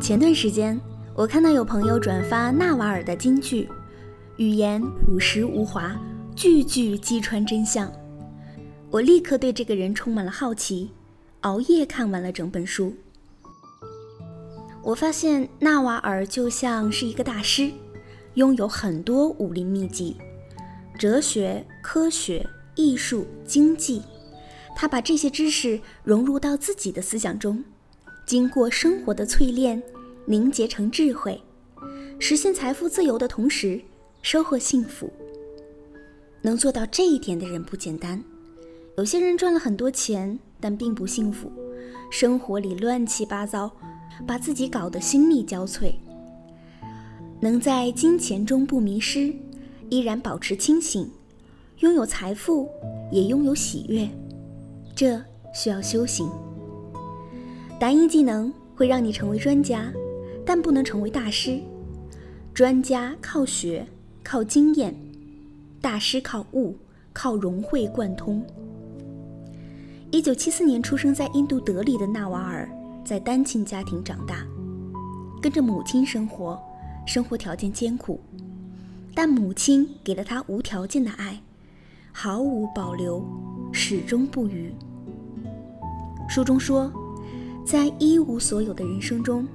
前段时间，我看到有朋友转发纳瓦尔的金句，语言朴实无华，句句击穿真相。我立刻对这个人充满了好奇，熬夜看完了整本书。我发现纳瓦尔就像是一个大师，拥有很多武林秘籍，哲学、科学、艺术、经济，他把这些知识融入到自己的思想中，经过生活的淬炼，凝结成智慧，实现财富自由的同时收获幸福。能做到这一点的人不简单。有些人赚了很多钱，但并不幸福，生活里乱七八糟，把自己搞得心力交瘁。能在金钱中不迷失，依然保持清醒，拥有财富，也拥有喜悦，这需要修行。答疑技能会让你成为专家，但不能成为大师。专家靠学，靠经验；大师靠悟，靠融会贯通。一九七四年出生在印度德里的纳瓦尔，在单亲家庭长大，跟着母亲生活，生活条件艰苦，但母亲给了他无条件的爱，毫无保留，始终不渝。书中说，在一无所有的人生中，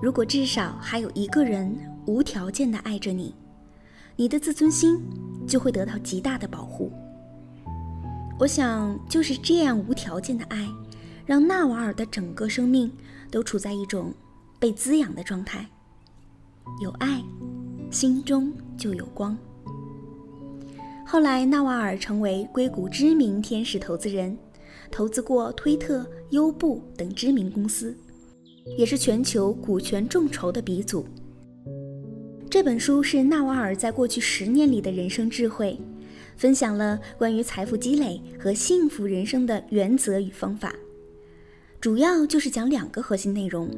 如果至少还有一个人无条件的爱着你，你的自尊心就会得到极大的保护。我想，就是这样无条件的爱，让纳瓦尔的整个生命都处在一种被滋养的状态。有爱，心中就有光。后来，纳瓦尔成为硅谷知名天使投资人，投资过推特、优步等知名公司，也是全球股权众筹的鼻祖。这本书是纳瓦尔在过去十年里的人生智慧。分享了关于财富积累和幸福人生的原则与方法，主要就是讲两个核心内容：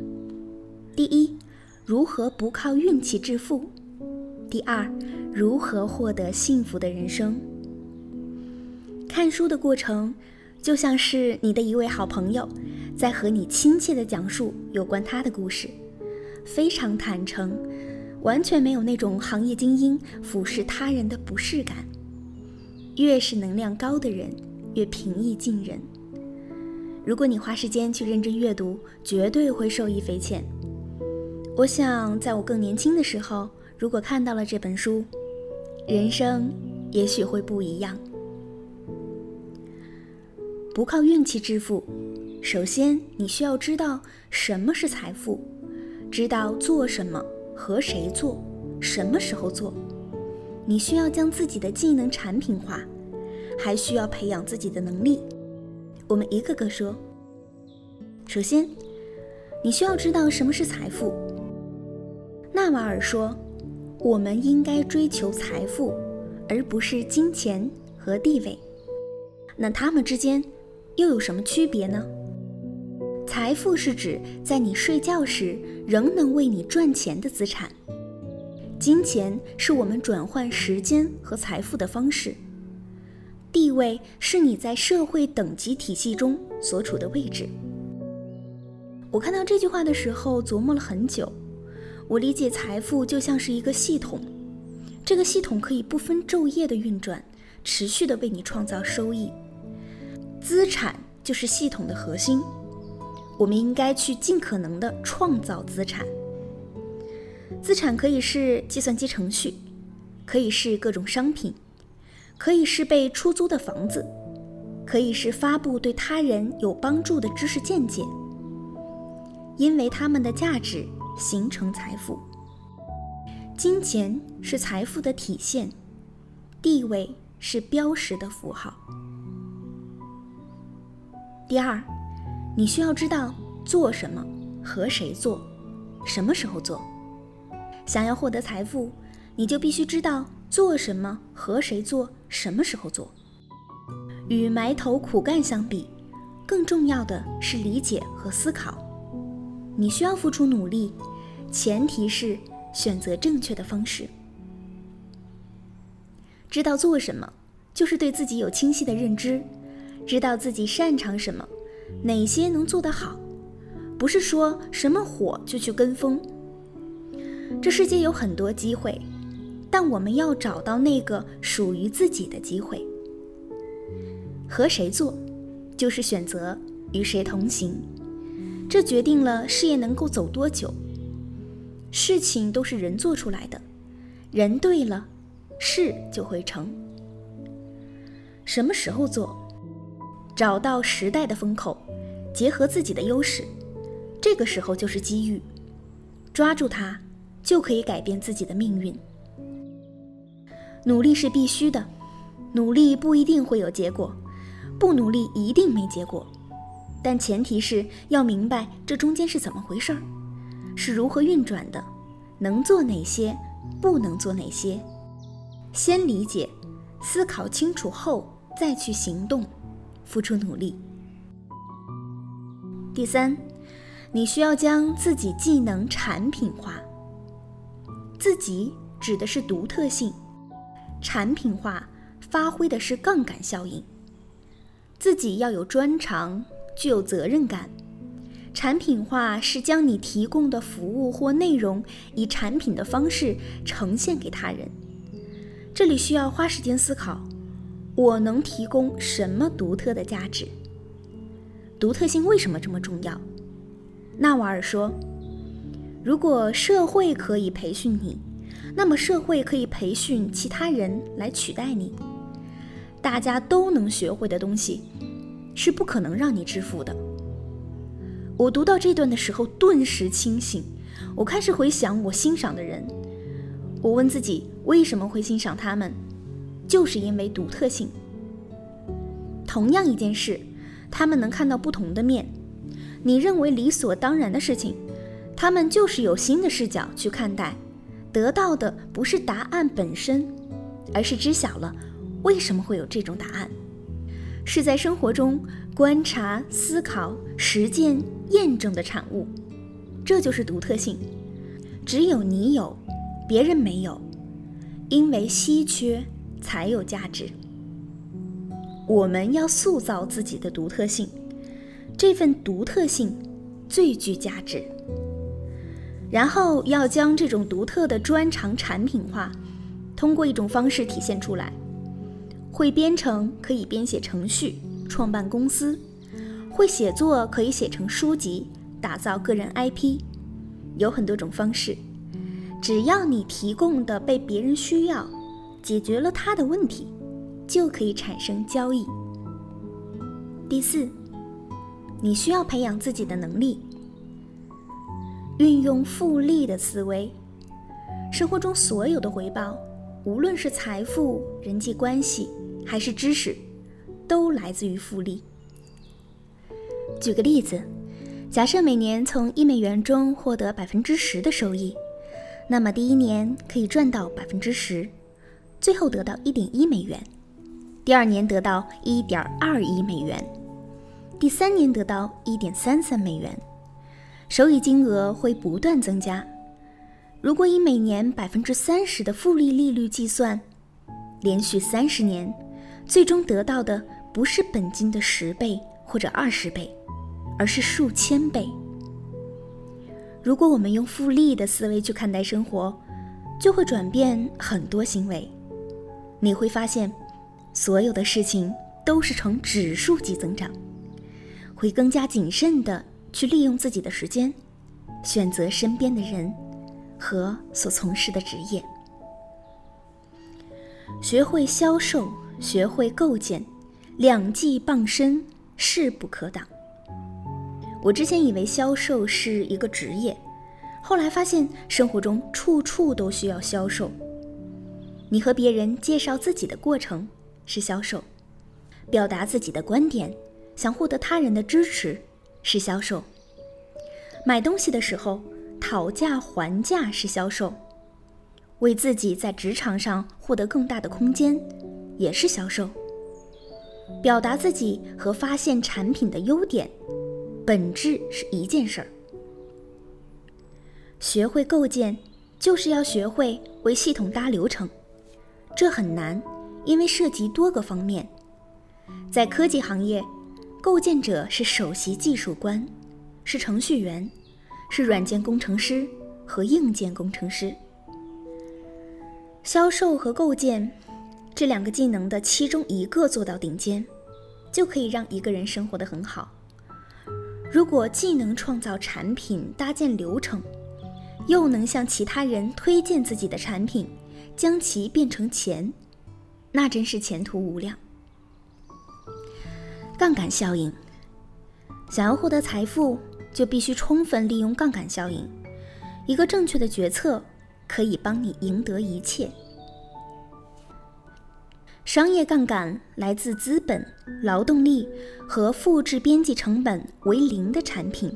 第一，如何不靠运气致富；第二，如何获得幸福的人生。看书的过程就像是你的一位好朋友在和你亲切地讲述有关他的故事，非常坦诚，完全没有那种行业精英俯视他人的不适感。越是能量高的人，越平易近人。如果你花时间去认真阅读，绝对会受益匪浅。我想，在我更年轻的时候，如果看到了这本书，人生也许会不一样。不靠运气致富，首先你需要知道什么是财富，知道做什么和谁做，什么时候做。你需要将自己的技能产品化，还需要培养自己的能力。我们一个个说。首先，你需要知道什么是财富。纳瓦尔说：“我们应该追求财富，而不是金钱和地位。那他们之间又有什么区别呢？财富是指在你睡觉时仍能为你赚钱的资产。”金钱是我们转换时间和财富的方式，地位是你在社会等级体系中所处的位置。我看到这句话的时候琢磨了很久。我理解财富就像是一个系统，这个系统可以不分昼夜的运转，持续的为你创造收益。资产就是系统的核心，我们应该去尽可能的创造资产。资产可以是计算机程序，可以是各种商品，可以是被出租的房子，可以是发布对他人有帮助的知识见解。因为它们的价值形成财富。金钱是财富的体现，地位是标识的符号。第二，你需要知道做什么和谁做，什么时候做。想要获得财富，你就必须知道做什么、和谁做、什么时候做。与埋头苦干相比，更重要的是理解和思考。你需要付出努力，前提是选择正确的方式。知道做什么，就是对自己有清晰的认知，知道自己擅长什么，哪些能做得好。不是说什么火就去跟风。这世界有很多机会，但我们要找到那个属于自己的机会。和谁做，就是选择与谁同行，这决定了事业能够走多久。事情都是人做出来的，人对了，事就会成。什么时候做？找到时代的风口，结合自己的优势，这个时候就是机遇，抓住它，就可以改变自己的命运。努力是必须的，努力不一定会有结果，不努力一定没结果，但前提是要明白这中间是怎么回事儿。是如何运转的？能做哪些？不能做哪些？先理解、思考清楚后再去行动，付出努力。第三，你需要将自己技能产品化。自己指的是独特性，产品化发挥的是杠杆效应。自己要有专长，具有责任感。产品化是将你提供的服务或内容以产品的方式呈现给他人。这里需要花时间思考，我能提供什么独特的价值？独特性为什么这么重要？纳瓦尔说：“如果社会可以培训你，那么社会可以培训其他人来取代你。大家都能学会的东西，是不可能让你致富的。”我读到这段的时候，顿时清醒。我开始回想我欣赏的人，我问自己为什么会欣赏他们，就是因为独特性。同样一件事，他们能看到不同的面。你认为理所当然的事情，他们就是有新的视角去看待，得到的不是答案本身，而是知晓了为什么会有这种答案。是在生活中观察、思考、实践、验证的产物，这就是独特性。只有你有，别人没有，因为稀缺才有价值。我们要塑造自己的独特性，这份独特性最具价值。然后要将这种独特的专长产品化，通过一种方式体现出来。会编程可以编写程序，创办公司；会写作可以写成书籍，打造个人 IP。有很多种方式，只要你提供的被别人需要，解决了他的问题，就可以产生交易。第四，你需要培养自己的能力，运用复利的思维，生活中所有的回报，无论是财富、人际关系。还是知识，都来自于复利。举个例子，假设每年从一美元中获得百分之十的收益，那么第一年可以赚到百分之十，最后得到一点一美元；第二年得到一点二一美元；第三年得到一点三三美元，收益金额会不断增加。如果以每年百分之三十的复利利率计算，连续三十年。最终得到的不是本金的十倍或者二十倍，而是数千倍。如果我们用复利的思维去看待生活，就会转变很多行为。你会发现，所有的事情都是呈指数级增长，会更加谨慎的去利用自己的时间，选择身边的人和所从事的职业，学会销售。学会构建，两技傍身，势不可挡。我之前以为销售是一个职业，后来发现生活中处处都需要销售。你和别人介绍自己的过程是销售，表达自己的观点，想获得他人的支持是销售。买东西的时候讨价还价是销售，为自己在职场上获得更大的空间。也是销售，表达自己和发现产品的优点，本质是一件事儿。学会构建，就是要学会为系统搭流程，这很难，因为涉及多个方面。在科技行业，构建者是首席技术官，是程序员，是软件工程师和硬件工程师。销售和构建这两个技能的其中一个做到顶尖，就可以让一个人生活得很好。如果既能创造产品、搭建流程，又能向其他人推荐自己的产品，将其变成钱，那真是前途无量。杠杆效应，想要获得财富，就必须充分利用杠杆效应。一个正确的决策。可以帮你赢得一切。商业杠杆来自资本、劳动力和复制边际成本为零的产品。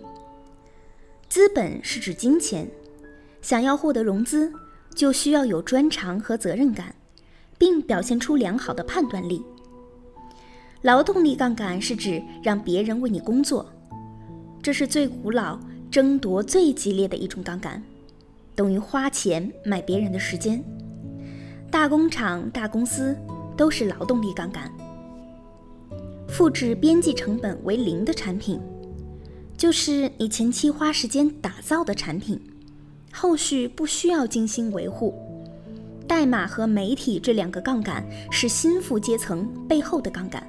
资本是指金钱，想要获得融资，就需要有专长和责任感，并表现出良好的判断力。劳动力杠杆是指让别人为你工作，这是最古老、争夺最激烈的一种杠杆。等于花钱买别人的时间，大工厂、大公司都是劳动力杠杆。复制边际成本为零的产品，就是你前期花时间打造的产品，后续不需要精心维护。代码和媒体这两个杠杆是心腹阶层背后的杠杆。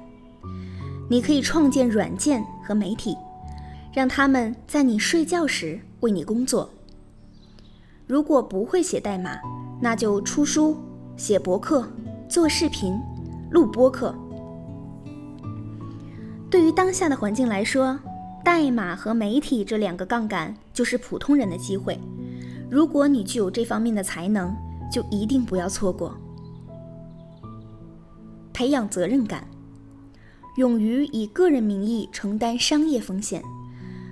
你可以创建软件和媒体，让他们在你睡觉时为你工作。如果不会写代码，那就出书、写博客、做视频、录播客。对于当下的环境来说，代码和媒体这两个杠杆就是普通人的机会。如果你具有这方面的才能，就一定不要错过。培养责任感，勇于以个人名义承担商业风险，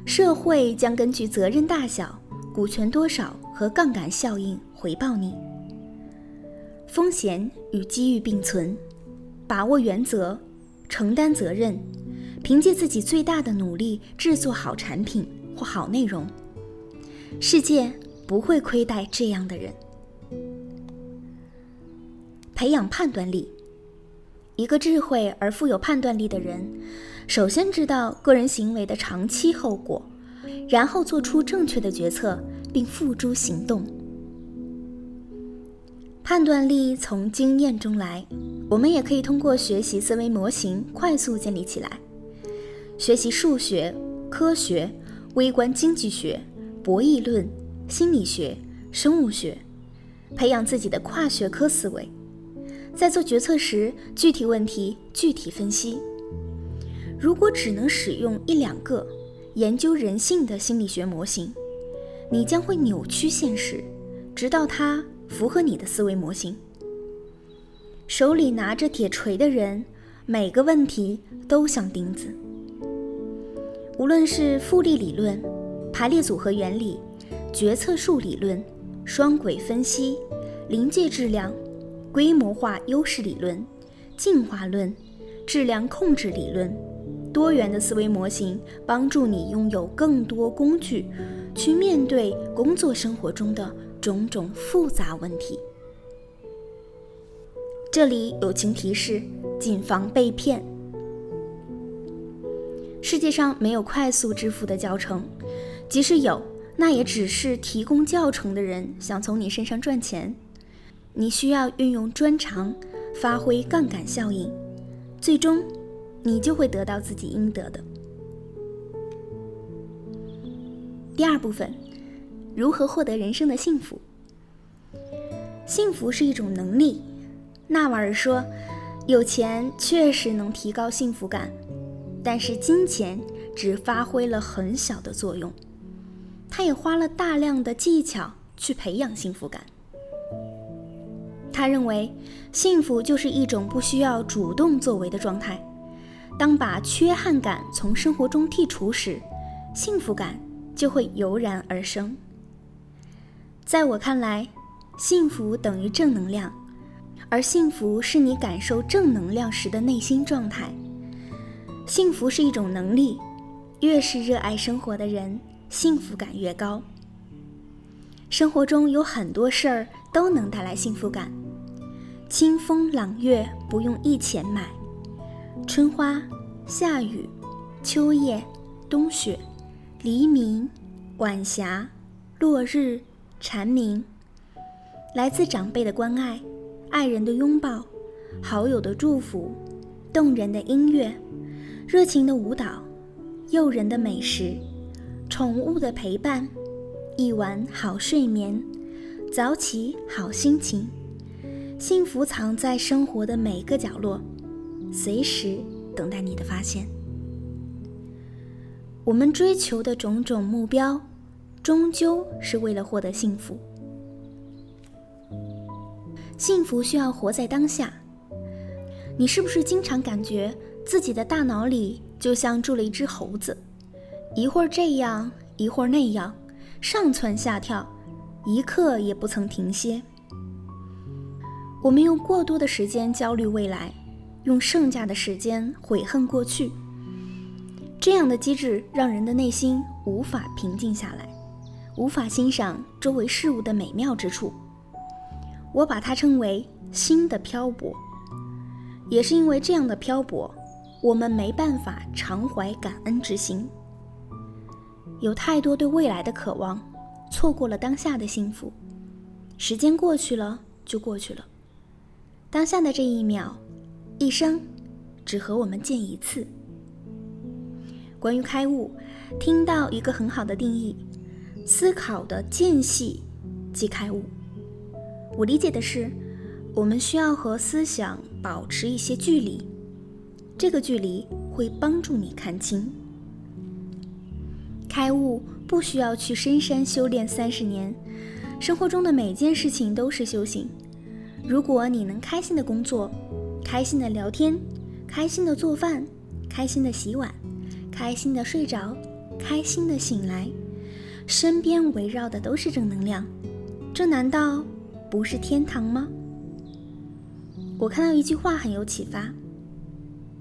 社会将根据责任大小。股权多少和杠杆效应回报你，风险与机遇并存，把握原则，承担责任，凭借自己最大的努力制作好产品或好内容，世界不会亏待这样的人。培养判断力，一个智慧而富有判断力的人，首先知道个人行为的长期后果。然后做出正确的决策，并付诸行动。判断力从经验中来，我们也可以通过学习思维模型快速建立起来。学习数学、科学、微观经济学、博弈论、心理学、生物学，培养自己的跨学科思维。在做决策时，具体问题具体分析。如果只能使用一两个，研究人性的心理学模型，你将会扭曲现实，直到它符合你的思维模型。手里拿着铁锤的人，每个问题都像钉子。无论是复利理论、排列组合原理、决策树理论、双轨分析、临界质量、规模化优势理论、进化论、质量控制理论。多元的思维模型帮助你拥有更多工具，去面对工作生活中的种种复杂问题。这里友情提示：谨防被骗。世界上没有快速致富的教程，即使有，那也只是提供教程的人想从你身上赚钱。你需要运用专长，发挥杠杆效应，最终。你就会得到自己应得的。第二部分，如何获得人生的幸福？幸福是一种能力。纳瓦尔说，有钱确实能提高幸福感，但是金钱只发挥了很小的作用。他也花了大量的技巧去培养幸福感。他认为，幸福就是一种不需要主动作为的状态。当把缺憾感从生活中剔除时，幸福感就会油然而生。在我看来，幸福等于正能量，而幸福是你感受正能量时的内心状态。幸福是一种能力，越是热爱生活的人，幸福感越高。生活中有很多事儿都能带来幸福感，清风朗月不用一钱买。春花、夏雨、秋叶、冬雪、黎明、晚霞、落日、蝉鸣，来自长辈的关爱、爱人的拥抱、好友的祝福、动人的音乐、热情的舞蹈、诱人的美食、宠物的陪伴、一晚好睡眠、早起好心情，幸福藏在生活的每个角落，随时等待你的发现。我们追求的种种目标，终究是为了获得幸福。幸福需要活在当下。你是不是经常感觉自己的大脑里就像住了一只猴子，一会儿这样，一会儿那样，上蹿下跳，一刻也不曾停歇？我们用过多的时间焦虑未来，用剩下的时间悔恨过去。这样的机制让人的内心无法平静下来，无法欣赏周围事物的美妙之处。我把它称为“心的漂泊”。也是因为这样的漂泊，我们没办法常怀感恩之心。有太多对未来的渴望，错过了当下的幸福。时间过去了就过去了，当下的这一秒，一生只和我们见一次。关于开悟，听到一个很好的定义：思考的间隙即开悟。我理解的是，我们需要和思想保持一些距离，这个距离会帮助你看清。开悟不需要去深山修炼三十年，生活中的每件事情都是修行。如果你能开心的工作，开心的聊天，开心的做饭，开心的洗碗。开心的睡着，开心的醒来，身边围绕的都是正能量，这难道不是天堂吗？我看到一句话很有启发，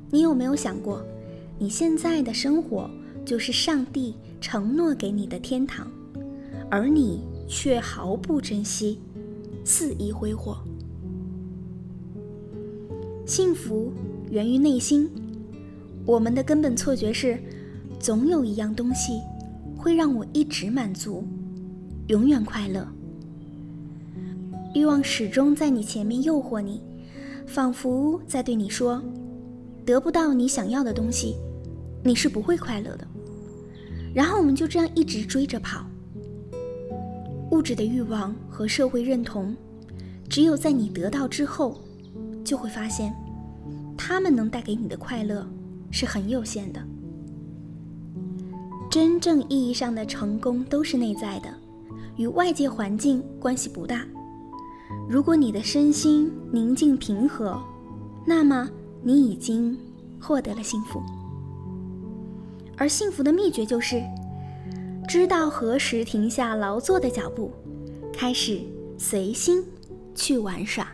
你有没有想过，你现在的生活就是上帝承诺给你的天堂，而你却毫不珍惜，肆意挥霍。幸福源于内心。我们的根本错觉是，总有一样东西会让我一直满足，永远快乐。欲望始终在你前面诱惑你，仿佛在对你说：得不到你想要的东西，你是不会快乐的。然后我们就这样一直追着跑。物质的欲望和社会认同，只有在你得到之后，就会发现，他们能带给你的快乐。是很有限的。真正意义上的成功都是内在的，与外界环境关系不大。如果你的身心宁静平和，那么你已经获得了幸福。而幸福的秘诀就是，知道何时停下劳作的脚步，开始随心去玩耍。